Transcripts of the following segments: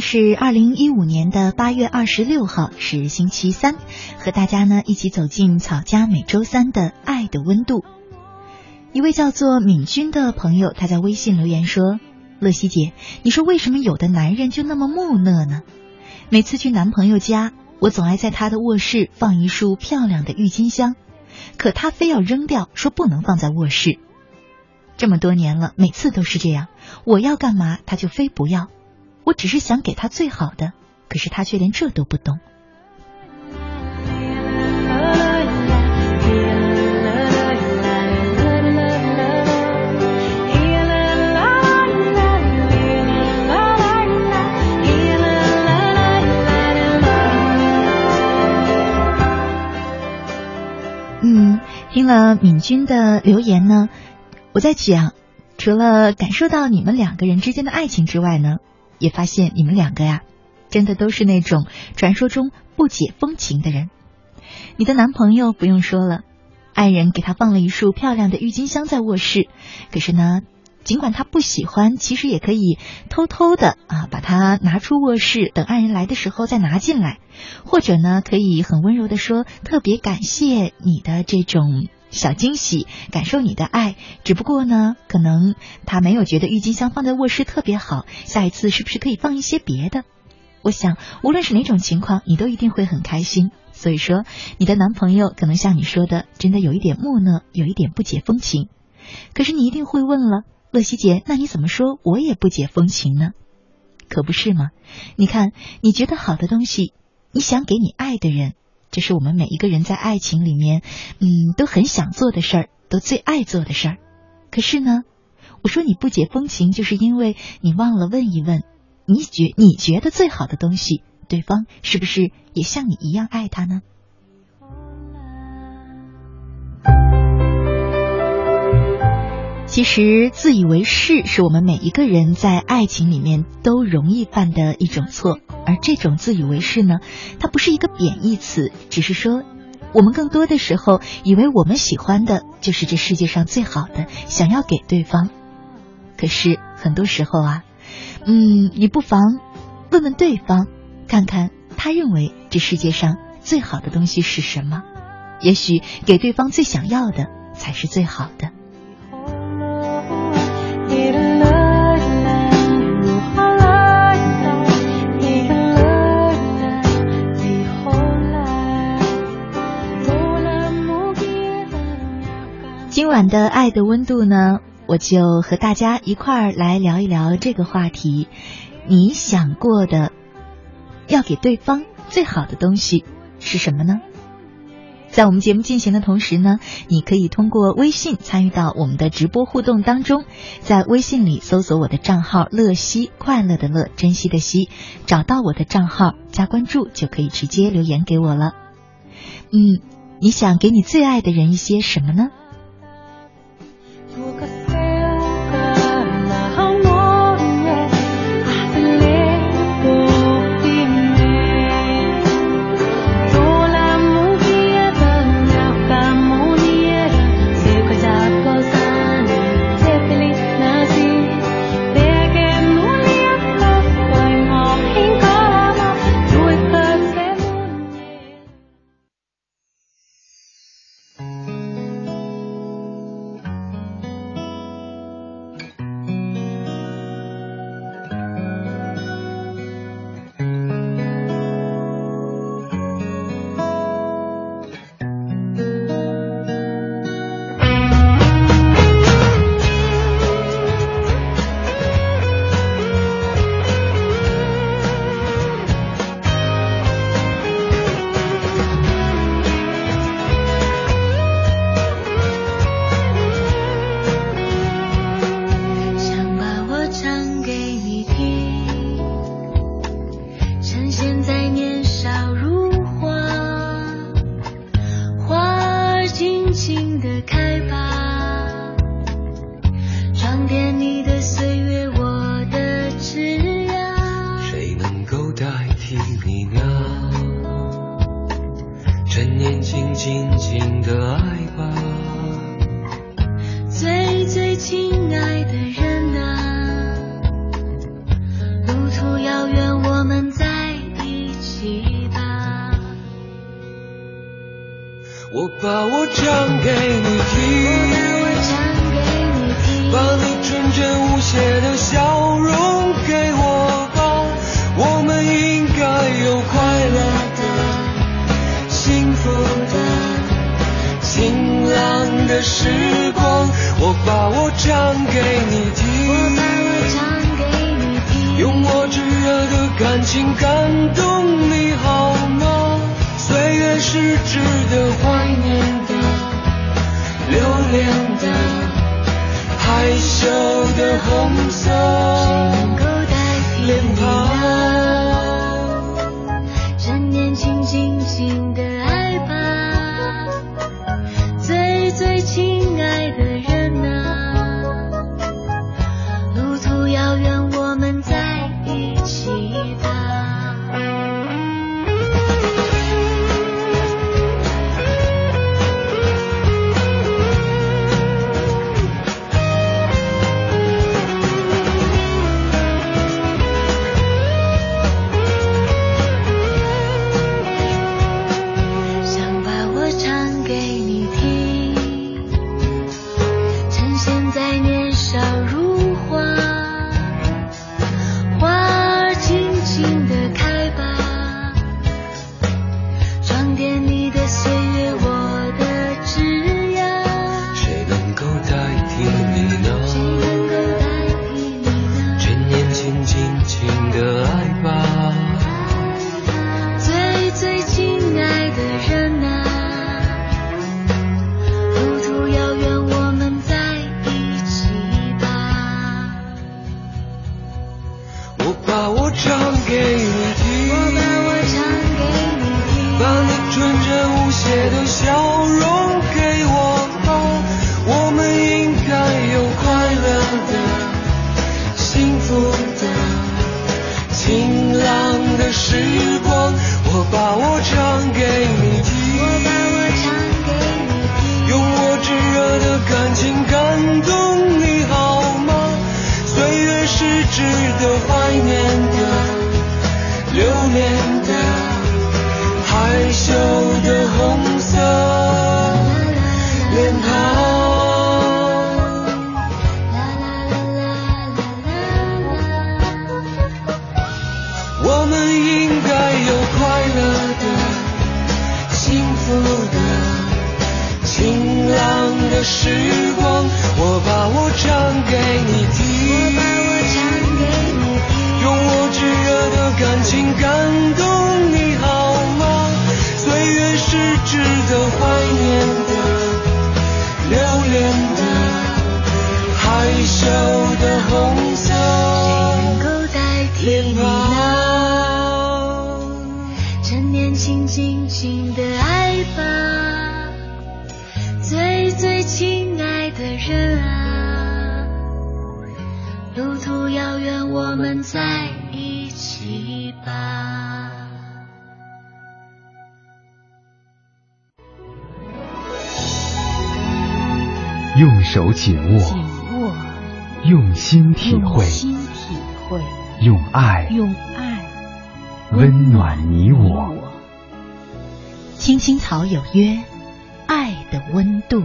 是二零一五年的八月二十六号，是星期三，和大家呢一起走进草家每周三的爱的温度。一位叫做敏君的朋友，他在微信留言说：“乐西姐，你说为什么有的男人就那么木讷呢？每次去男朋友家，我总爱在他的卧室放一束漂亮的郁金香，可他非要扔掉，说不能放在卧室。这么多年了，每次都是这样，我要干嘛他就非不要。”我只是想给他最好的，可是他却连这都不懂。嗯，听了敏君的留言呢，我在想，除了感受到你们两个人之间的爱情之外呢？也发现你们两个呀，真的都是那种传说中不解风情的人。你的男朋友不用说了，爱人给他放了一束漂亮的郁金香在卧室，可是呢，尽管他不喜欢，其实也可以偷偷的啊把它拿出卧室，等爱人来的时候再拿进来，或者呢，可以很温柔的说特别感谢你的这种。小惊喜，感受你的爱。只不过呢，可能他没有觉得郁金香放在卧室特别好。下一次是不是可以放一些别的？我想，无论是哪种情况，你都一定会很开心。所以说，你的男朋友可能像你说的，真的有一点木讷，有一点不解风情。可是你一定会问了，乐西姐，那你怎么说我也不解风情呢？可不是吗？你看，你觉得好的东西，你想给你爱的人。这是我们每一个人在爱情里面，嗯，都很想做的事儿，都最爱做的事儿。可是呢，我说你不解风情，就是因为你忘了问一问，你觉你觉得最好的东西，对方是不是也像你一样爱他呢？其实，自以为是是我们每一个人在爱情里面都容易犯的一种错。而这种自以为是呢，它不是一个贬义词，只是说，我们更多的时候以为我们喜欢的就是这世界上最好的，想要给对方。可是很多时候啊，嗯，你不妨问问对方，看看他认为这世界上最好的东西是什么，也许给对方最想要的才是最好的。今晚的爱的温度呢，我就和大家一块儿来聊一聊这个话题。你想过的要给对方最好的东西是什么呢？在我们节目进行的同时呢，你可以通过微信参与到我们的直播互动当中，在微信里搜索我的账号“乐西”，快乐的乐，珍惜的惜，找到我的账号加关注，就可以直接留言给我了。嗯，你想给你最爱的人一些什么呢？把情感的路途遥远，我们在一起吧。用手紧握，握，用心体会，心体会，用爱用爱温暖你我。青青草有约，爱的温度。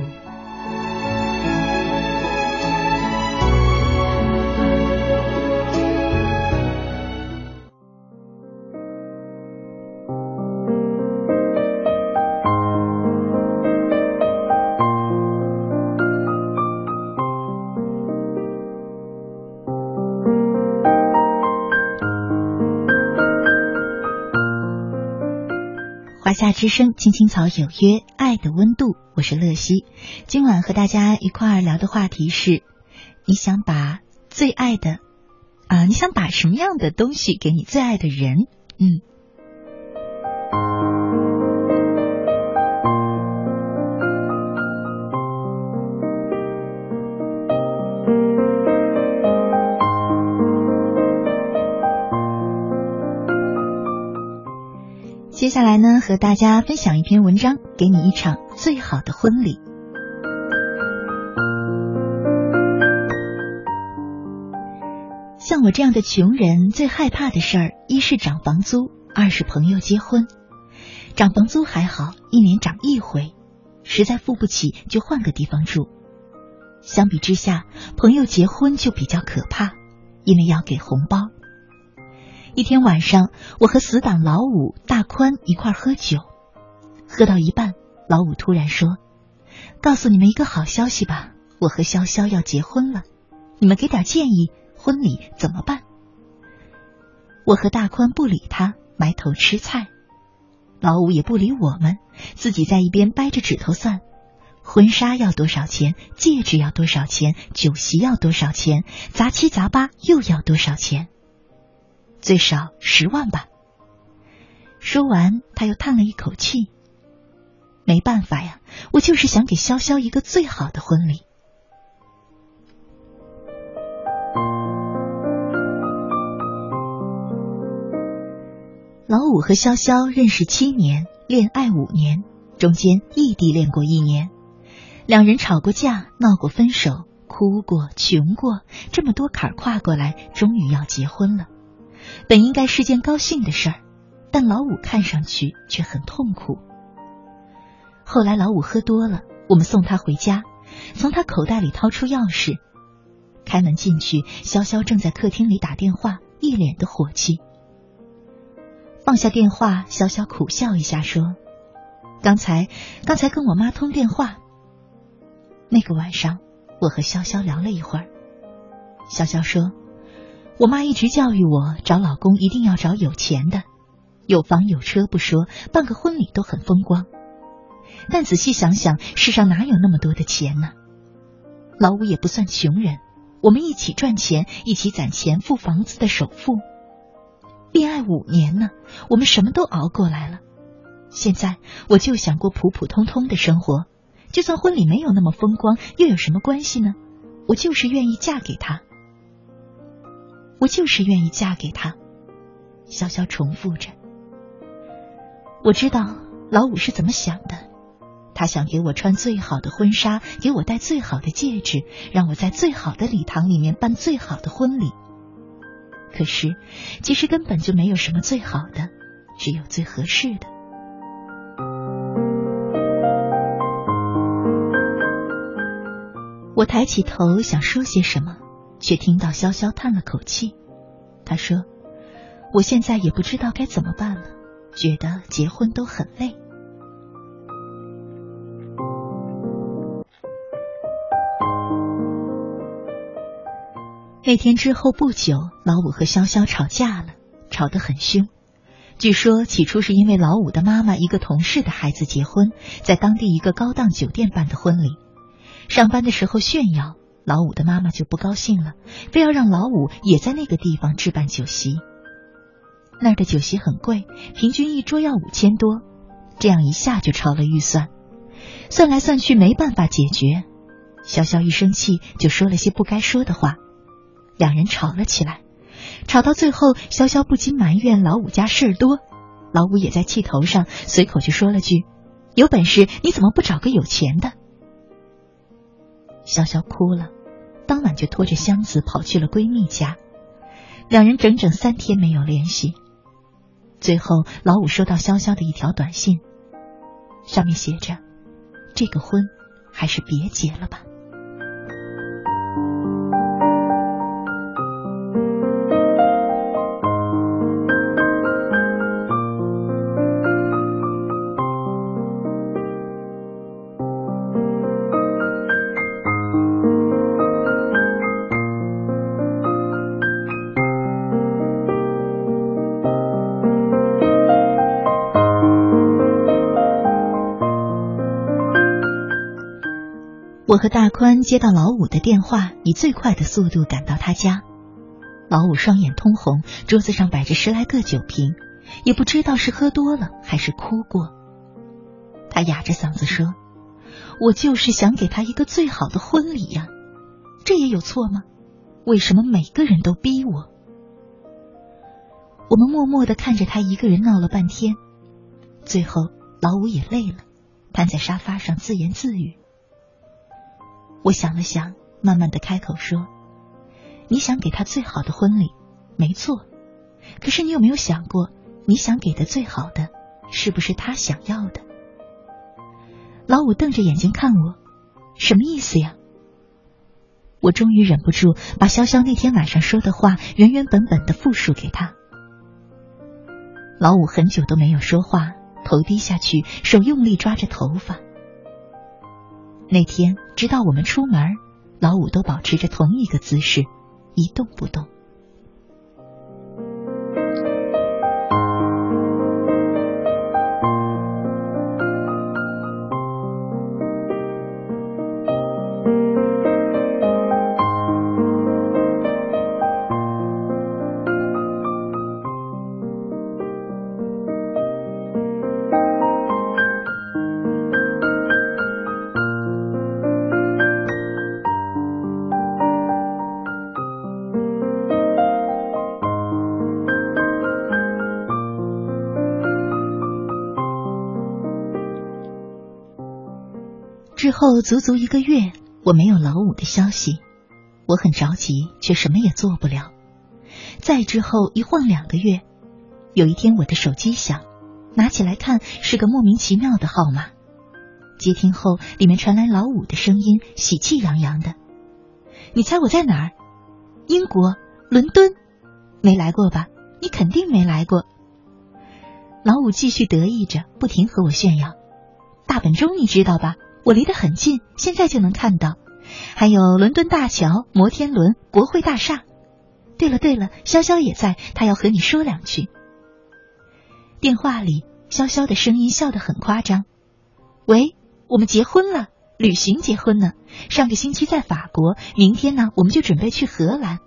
之声，青青草有约，爱的温度，我是乐西。今晚和大家一块儿聊的话题是：你想把最爱的啊，你想把什么样的东西给你最爱的人？嗯，下来呢，和大家分享一篇文章，给你一场最好的婚礼。像我这样的穷人，最害怕的事儿，一是涨房租，二是朋友结婚。涨房租还好，一年涨一回；实在付不起就换个地方住。相比之下，朋友结婚就比较可怕，因为要给红包。一天晚上，我和死党老五、大宽一块喝酒，喝到一半，老五突然说：“告诉你们一个好消息吧，我和潇潇要结婚了，你们给点建议，婚礼怎么办？”我和大宽不理他，埋头吃菜。老五也不理我们，自己在一边掰着指头算。婚纱要多少钱？戒指要多少钱？酒席要多少钱？杂七杂八又要多少钱？最少十万吧。说完，他又叹了一口气。没办法呀，我就是想给潇潇一个最好的婚礼。老五和潇潇认识七年，恋爱五年，中间异地恋过一年。两人吵过架，闹过分手，哭过，穷过，这么多坎儿跨过来，终于要结婚了。本应该是件高兴的事儿，但老五看上去却很痛苦。后来老五喝多了，我们送他回家，从他口袋里掏出钥匙，开门进去，潇潇正在客厅里打电话，一脸的火气。放下电话，潇潇苦笑一下说：“刚才，刚才跟我妈通电话。”那个晚上，我和潇潇聊了一会儿。潇潇说：“我妈一直教育我，找老公一定要找有钱的，有房有车不说，办个婚礼都很风光。但仔细想想，世上哪有那么多的钱呢？老五也不算穷人，我们一起赚钱，一起攒钱付房子的首付。恋爱五年呢，我们什么都熬过来了。现在我就想过普普通通的生活。”就算婚礼没有那么风光，又有什么关系呢？我就是愿意嫁给他，我就是愿意嫁给他。潇潇重复着。我知道老五是怎么想的，他想给我穿最好的婚纱，给我戴最好的戒指，让我在最好的礼堂里面办最好的婚礼。可是，其实根本就没有什么最好的，只有最合适的。我抬起头想说些什么，却听到潇潇叹了口气。他说：“我现在也不知道该怎么办了，觉得结婚都很累。”那天之后不久，老五和潇潇吵架了，吵得很凶。据说起初是因为老五的妈妈一个同事的孩子结婚，在当地一个高档酒店办的婚礼。上班的时候炫耀，老五的妈妈就不高兴了，非要让老五也在那个地方置办酒席。那儿的酒席很贵，平均一桌要五千多，这样一下就超了预算，算来算去没办法解决。潇潇一生气就说了些不该说的话，两人吵了起来，吵到最后，潇潇不禁埋怨老五家事儿多，老五也在气头上，随口就说了句：“有本事你怎么不找个有钱的？”潇潇哭了，当晚就拖着箱子跑去了闺蜜家，两人整整三天没有联系。最后，老五收到潇潇的一条短信，上面写着：“这个婚还是别结了吧。”和大宽接到老五的电话，以最快的速度赶到他家。老五双眼通红，桌子上摆着十来个酒瓶，也不知道是喝多了还是哭过。他哑着嗓子说：“我就是想给他一个最好的婚礼呀，这也有错吗？为什么每个人都逼我？”我们默默的看着他一个人闹了半天，最后老五也累了，瘫在沙发上自言自语。我想了想，慢慢的开口说：“你想给他最好的婚礼，没错。可是你有没有想过，你想给的最好的，是不是他想要的？”老五瞪着眼睛看我，什么意思呀？我终于忍不住把潇潇那天晚上说的话原原本本的复述给他。老五很久都没有说话，头低下去，手用力抓着头发。那天直到我们出门，老五都保持着同一个姿势，一动不动。后足足一个月，我没有老五的消息，我很着急，却什么也做不了。再之后一晃两个月，有一天我的手机响，拿起来看是个莫名其妙的号码。接听后，里面传来老五的声音，喜气洋洋的：“你猜我在哪儿？英国伦敦，没来过吧？你肯定没来过。”老五继续得意着，不停和我炫耀：“大本钟你知道吧？我离得很近，现在就能看到。还有伦敦大桥、摩天轮、国会大厦。对了对了，潇潇也在，他要和你说两句。”电话里，潇潇的声音笑得很夸张：“喂。”我们结婚了，旅行结婚呢。上个星期在法国，明天呢我们就准备去荷兰。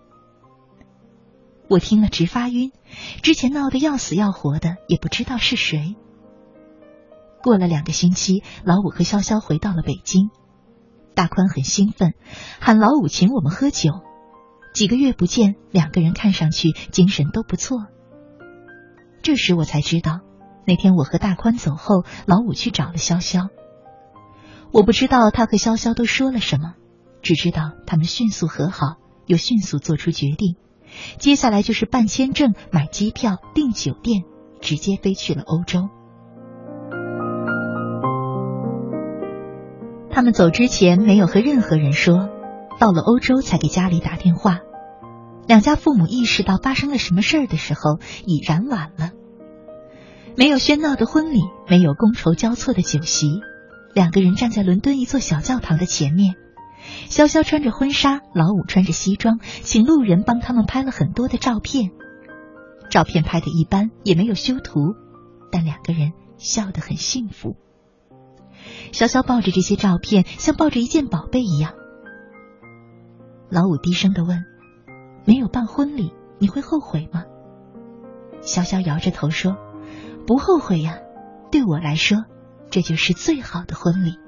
我听了直发晕，之前闹得要死要活的也不知道是谁。过了两个星期，老五和潇潇回到了北京，大宽很兴奋，喊老五请我们喝酒。几个月不见，两个人看上去精神都不错。这时我才知道，那天我和大宽走后，老五去找了潇潇。我不知道他和潇潇都说了什么，只知道他们迅速和好，又迅速做出决定。接下来就是办签证、买机票、订酒店，直接飞去了欧洲。他们走之前没有和任何人说，到了欧洲才给家里打电话。两家父母意识到发生了什么事儿的时候，已然晚了。没有喧闹的婚礼，没有觥筹交错的酒席。两个人站在伦敦一座小教堂的前面，潇潇穿着婚纱，老五穿着西装，请路人帮他们拍了很多的照片。照片拍的一般，也没有修图，但两个人笑得很幸福。潇潇抱着这些照片，像抱着一件宝贝一样。老五低声的问：“没有办婚礼，你会后悔吗？”潇潇摇着头说：“不后悔呀，对我来说。”这就是最好的婚礼。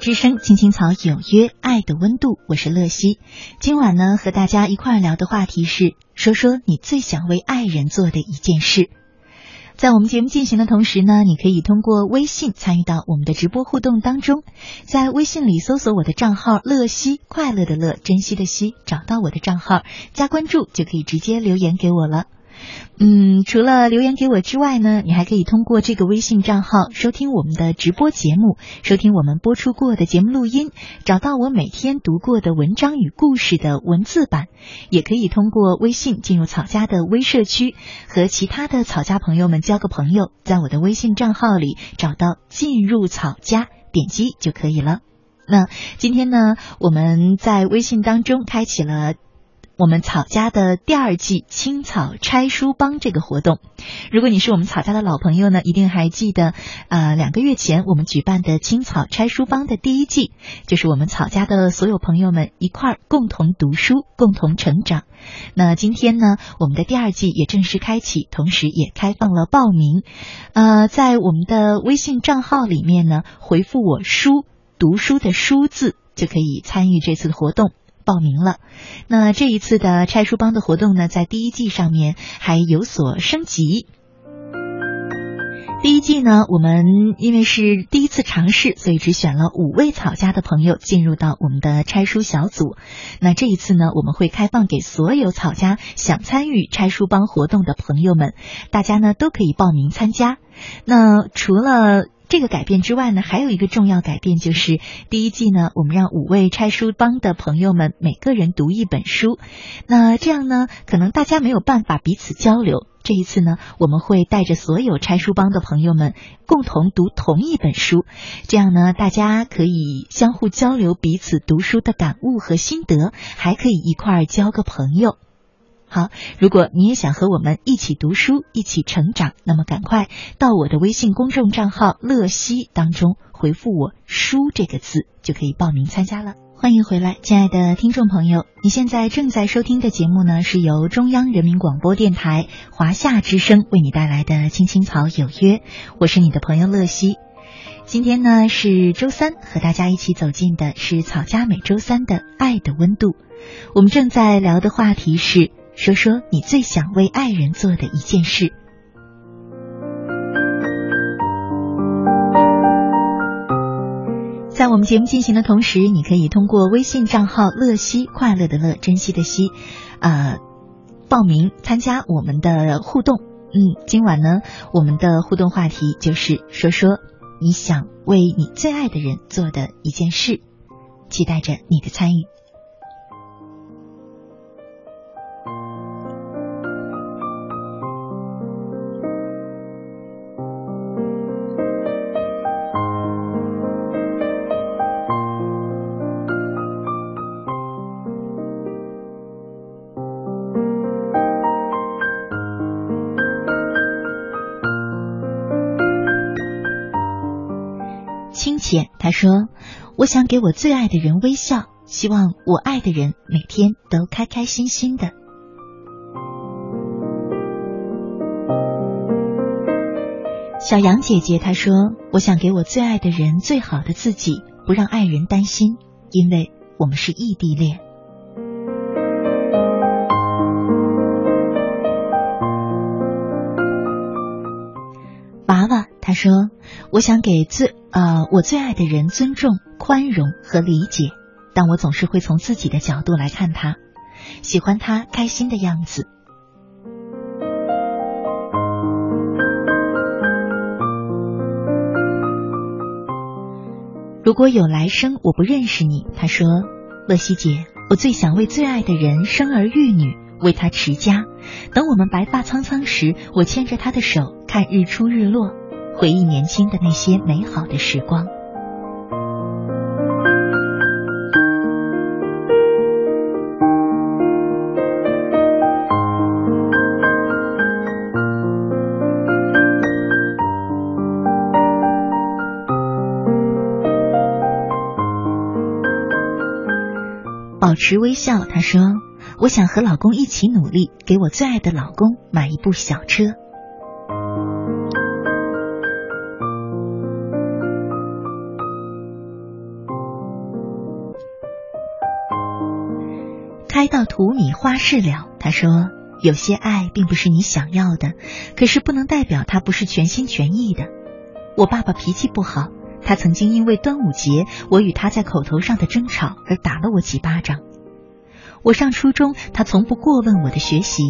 之声，青青草有约，爱的温度，我是乐西。今晚呢，和大家一块儿聊的话题是，说说你最想为爱人做的一件事。在我们节目进行的同时呢，你可以通过微信参与到我们的直播互动当中，在微信里搜索我的账号“乐西”，快乐的乐，珍惜的惜，找到我的账号加关注，就可以直接留言给我了。嗯，除了留言给我之外呢，你还可以通过这个微信账号收听我们的直播节目，收听我们播出过的节目录音，找到我每天读过的文章与故事的文字版，也可以通过微信进入草家的微社区，和其他的草家朋友们交个朋友，在我的微信账号里找到进入草家，点击就可以了。那今天呢，我们在微信当中开启了。我们草家的第二季青草拆书帮这个活动，如果你是我们草家的老朋友呢，一定还记得，呃，两个月前我们举办的青草拆书帮的第一季，就是我们草家的所有朋友们一块儿共同读书，共同成长。那今天呢，我们的第二季也正式开启，同时也开放了报名。呃，在我们的微信账号里面呢，回复我“书”读书的“书”字，就可以参与这次活动。报名了。那这一次的拆书帮的活动呢，在第一季上面还有所升级。第一季呢，我们因为是第一次尝试，所以只选了五位草家的朋友进入到我们的拆书小组。那这一次呢，我们会开放给所有草家想参与拆书帮活动的朋友们，大家呢都可以报名参加。那除了这个改变之外呢，还有一个重要改变，就是第一季呢，我们让五位拆书帮的朋友们每个人读一本书。那这样呢，可能大家没有办法彼此交流。这一次呢，我们会带着所有拆书帮的朋友们共同读同一本书，这样呢，大家可以相互交流彼此读书的感悟和心得，还可以一块儿交个朋友。好，如果你也想和我们一起读书、一起成长，那么赶快到我的微信公众账号“乐西”当中回复我“书”这个字，就可以报名参加了。欢迎回来，亲爱的听众朋友，你现在正在收听的节目呢，是由中央人民广播电台华夏之声为你带来的《青青草有约》，我是你的朋友乐西。今天呢是周三，和大家一起走进的是草家每周三的爱的温度。我们正在聊的话题是。说说你最想为爱人做的一件事。在我们节目进行的同时，你可以通过微信账号“乐西快乐的乐珍惜的惜”，呃，报名参加我们的互动。嗯，今晚呢，我们的互动话题就是说说你想为你最爱的人做的一件事，期待着你的参与。说：“我想给我最爱的人微笑，希望我爱的人每天都开开心心的。”小杨姐姐她说：“我想给我最爱的人最好的自己，不让爱人担心，因为我们是异地恋。”娃娃他说：“我想给最……”啊，我最爱的人尊重、宽容和理解，但我总是会从自己的角度来看他，喜欢他开心的样子。如果有来生我不认识你，他说，乐西姐，我最想为最爱的人生儿育女，为他持家。等我们白发苍苍时，我牵着他的手看日出日落。回忆年轻的那些美好的时光。保持微笑，他说：“我想和老公一起努力，给我最爱的老公买一部小车。”开到土米花事了。他说：“有些爱并不是你想要的，可是不能代表他不是全心全意的。”我爸爸脾气不好，他曾经因为端午节我与他在口头上的争吵而打了我几巴掌。我上初中，他从不过问我的学习，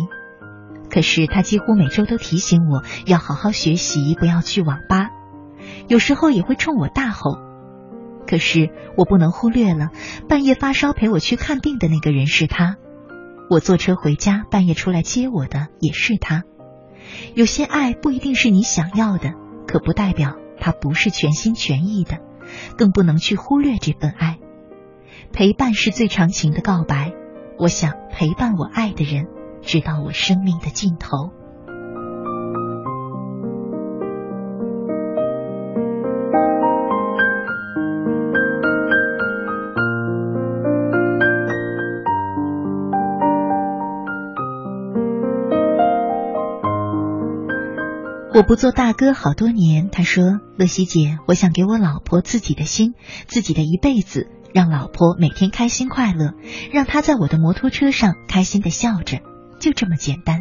可是他几乎每周都提醒我要好好学习，不要去网吧，有时候也会冲我大吼。可是我不能忽略了，半夜发烧陪我去看病的那个人是他，我坐车回家半夜出来接我的也是他。有些爱不一定是你想要的，可不代表他不是全心全意的，更不能去忽略这份爱。陪伴是最长情的告白，我想陪伴我爱的人，直到我生命的尽头。我不做大哥好多年，他说：“乐西姐，我想给我老婆自己的心，自己的一辈子，让老婆每天开心快乐，让她在我的摩托车上开心的笑着，就这么简单。”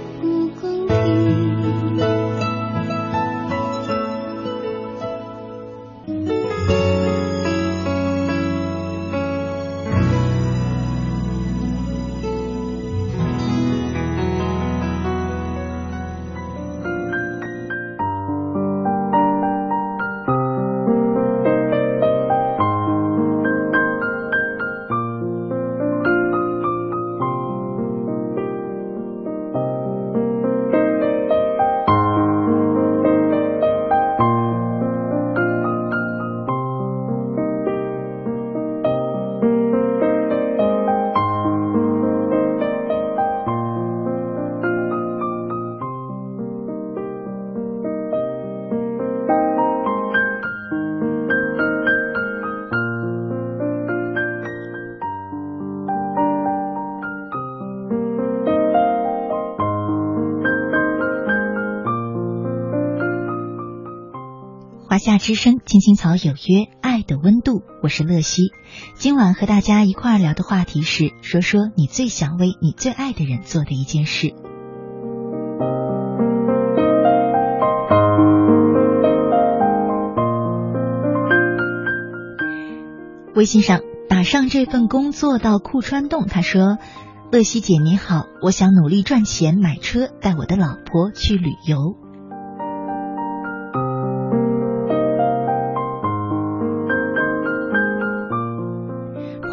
夏之声，青青草有约，爱的温度，我是乐西。今晚和大家一块儿聊的话题是，说说你最想为你最爱的人做的一件事。微信上打上这份工作到库川洞，他说：“乐西姐你好，我想努力赚钱买车，带我的老婆去旅游。”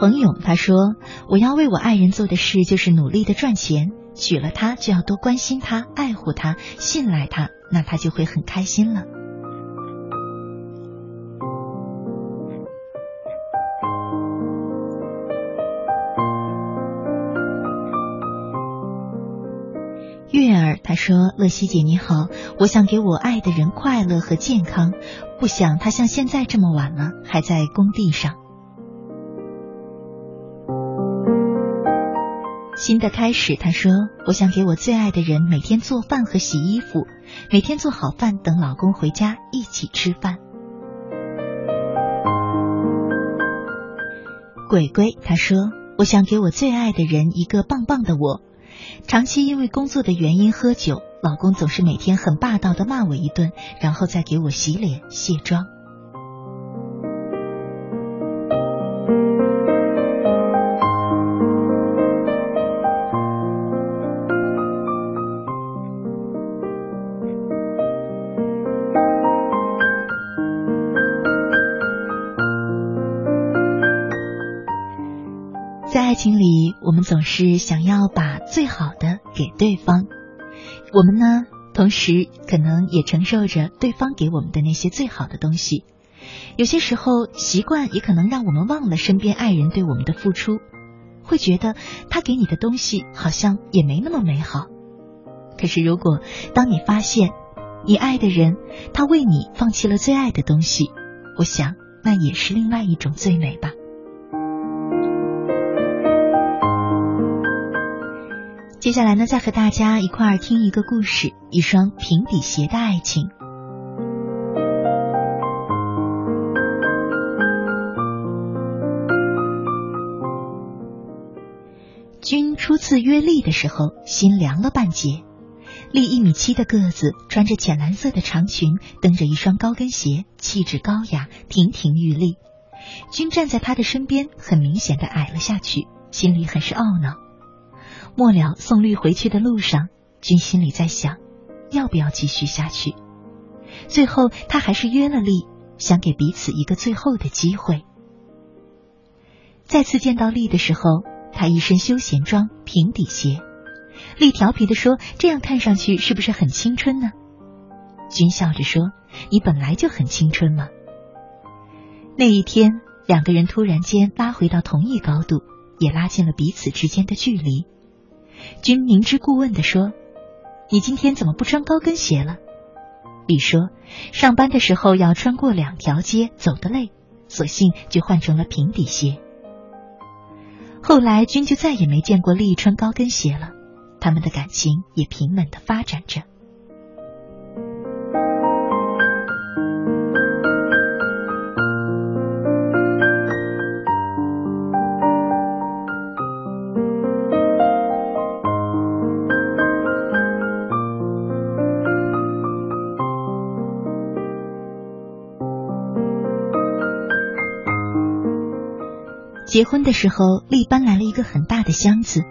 彭勇他说：“我要为我爱人做的事就是努力的赚钱，娶了她就要多关心她、爱护她、信赖她，那她就会很开心了。”月儿他说：“乐西姐你好，我想给我爱的人快乐和健康，不想他像现在这么晚了还在工地上。”新的开始，他说：“我想给我最爱的人每天做饭和洗衣服，每天做好饭等老公回家一起吃饭。”鬼鬼他说：“我想给我最爱的人一个棒棒的我，长期因为工作的原因喝酒，老公总是每天很霸道的骂我一顿，然后再给我洗脸卸妆。”总是想要把最好的给对方，我们呢，同时可能也承受着对方给我们的那些最好的东西。有些时候，习惯也可能让我们忘了身边爱人对我们的付出，会觉得他给你的东西好像也没那么美好。可是，如果当你发现你爱的人他为你放弃了最爱的东西，我想那也是另外一种最美吧。接下来呢，再和大家一块儿听一个故事：一双平底鞋的爱情。君初次约丽的时候，心凉了半截。丽一米七的个子，穿着浅蓝色的长裙，蹬着一双高跟鞋，气质高雅，亭亭玉立。君站在她的身边，很明显的矮了下去，心里很是懊恼。末了送绿回去的路上，君心里在想，要不要继续下去？最后他还是约了丽，想给彼此一个最后的机会。再次见到丽的时候，他一身休闲装，平底鞋。丽调皮的说：“这样看上去是不是很青春呢？”君笑着说：“你本来就很青春嘛。”那一天，两个人突然间拉回到同一高度，也拉近了彼此之间的距离。君明知故问地说：“你今天怎么不穿高跟鞋了？”丽说：“上班的时候要穿过两条街，走得累，索性就换成了平底鞋。”后来，君就再也没见过丽穿高跟鞋了。他们的感情也平稳地发展着。结婚的时候，丽搬来了一个很大的箱子，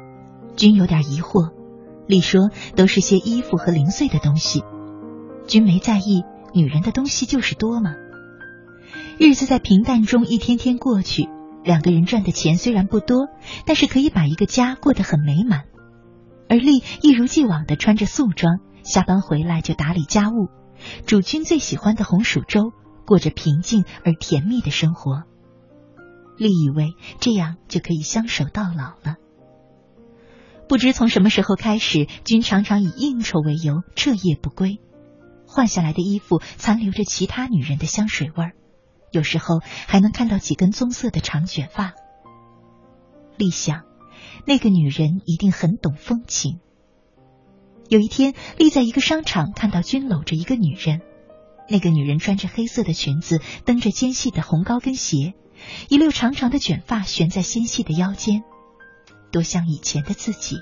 君有点疑惑。丽说：“都是些衣服和零碎的东西。”君没在意，女人的东西就是多嘛。日子在平淡中一天天过去，两个人赚的钱虽然不多，但是可以把一个家过得很美满。而丽一如既往的穿着素装，下班回来就打理家务，煮君最喜欢的红薯粥，过着平静而甜蜜的生活。丽以为这样就可以相守到老了。不知从什么时候开始，君常常以应酬为由彻夜不归，换下来的衣服残留着其他女人的香水味儿，有时候还能看到几根棕色的长卷发。丽想，那个女人一定很懂风情。有一天，丽在一个商场看到君搂着一个女人，那个女人穿着黑色的裙子，蹬着尖细的红高跟鞋，一溜长长的卷发悬在纤细的腰间。多像以前的自己，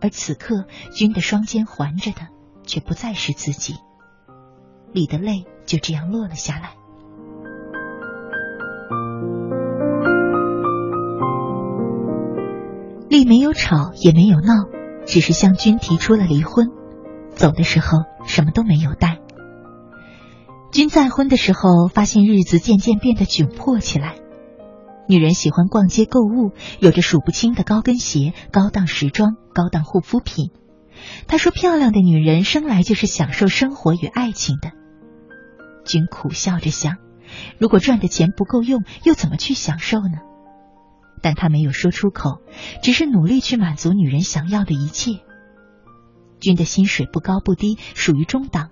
而此刻君的双肩环着的，却不再是自己。李的泪就这样落了下来。丽没有吵，也没有闹，只是向君提出了离婚。走的时候什么都没有带。君再婚的时候，发现日子渐渐变得窘迫起来。女人喜欢逛街购物，有着数不清的高跟鞋、高档时装、高档护肤品。她说：“漂亮的女人生来就是享受生活与爱情的。”君苦笑着想：如果赚的钱不够用，又怎么去享受呢？但他没有说出口，只是努力去满足女人想要的一切。君的薪水不高不低，属于中档，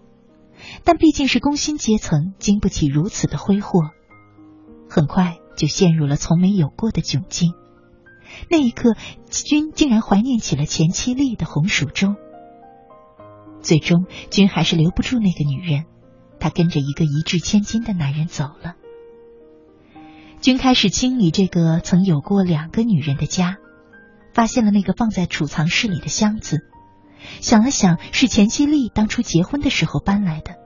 但毕竟是工薪阶层，经不起如此的挥霍。很快。就陷入了从没有过的窘境。那一刻，君竟然怀念起了前妻丽的红薯粥。最终，君还是留不住那个女人，他跟着一个一掷千金的男人走了。君开始清理这个曾有过两个女人的家，发现了那个放在储藏室里的箱子，想了想，是前妻丽当初结婚的时候搬来的，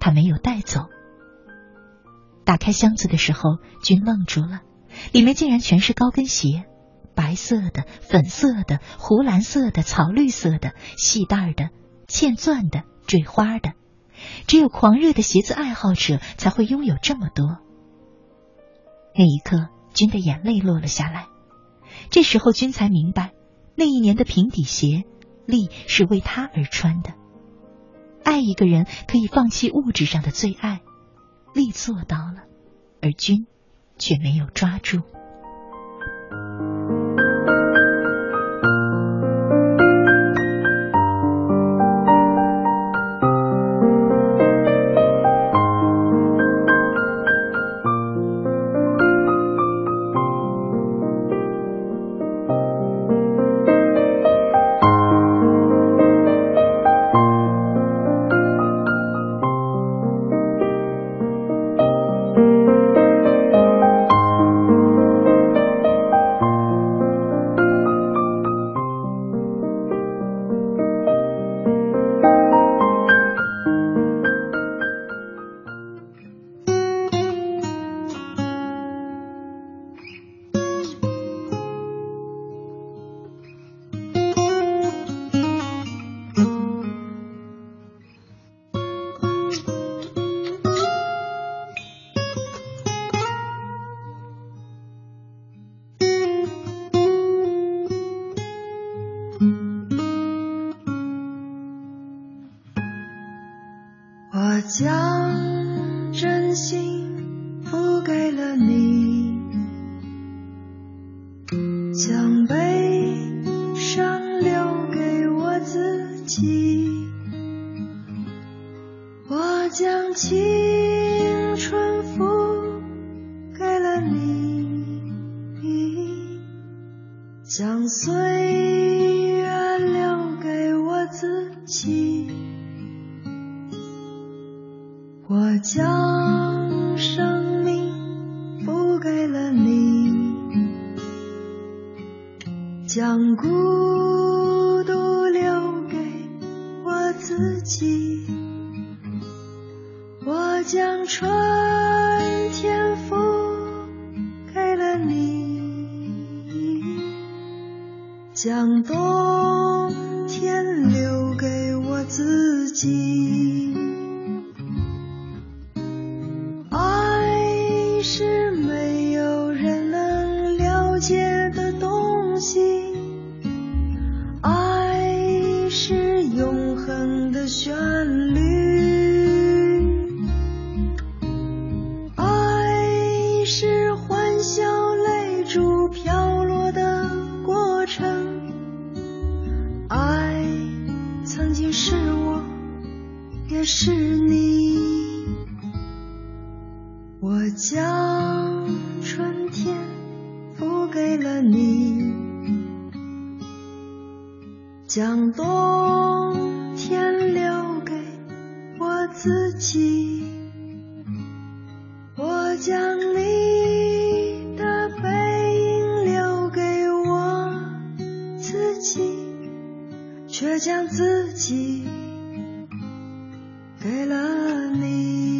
他没有带走。打开箱子的时候，君愣住了，里面竟然全是高跟鞋，白色的、粉色的、湖蓝色的、草绿色的、细带的、嵌钻的、坠花的，只有狂热的鞋子爱好者才会拥有这么多。那一刻，君的眼泪落了下来。这时候，君才明白，那一年的平底鞋，利是为他而穿的。爱一个人，可以放弃物质上的最爱。利做到了，而君却没有抓住。将岁月留给我自己，我将生命付给了你，将故。心却将自己给了你。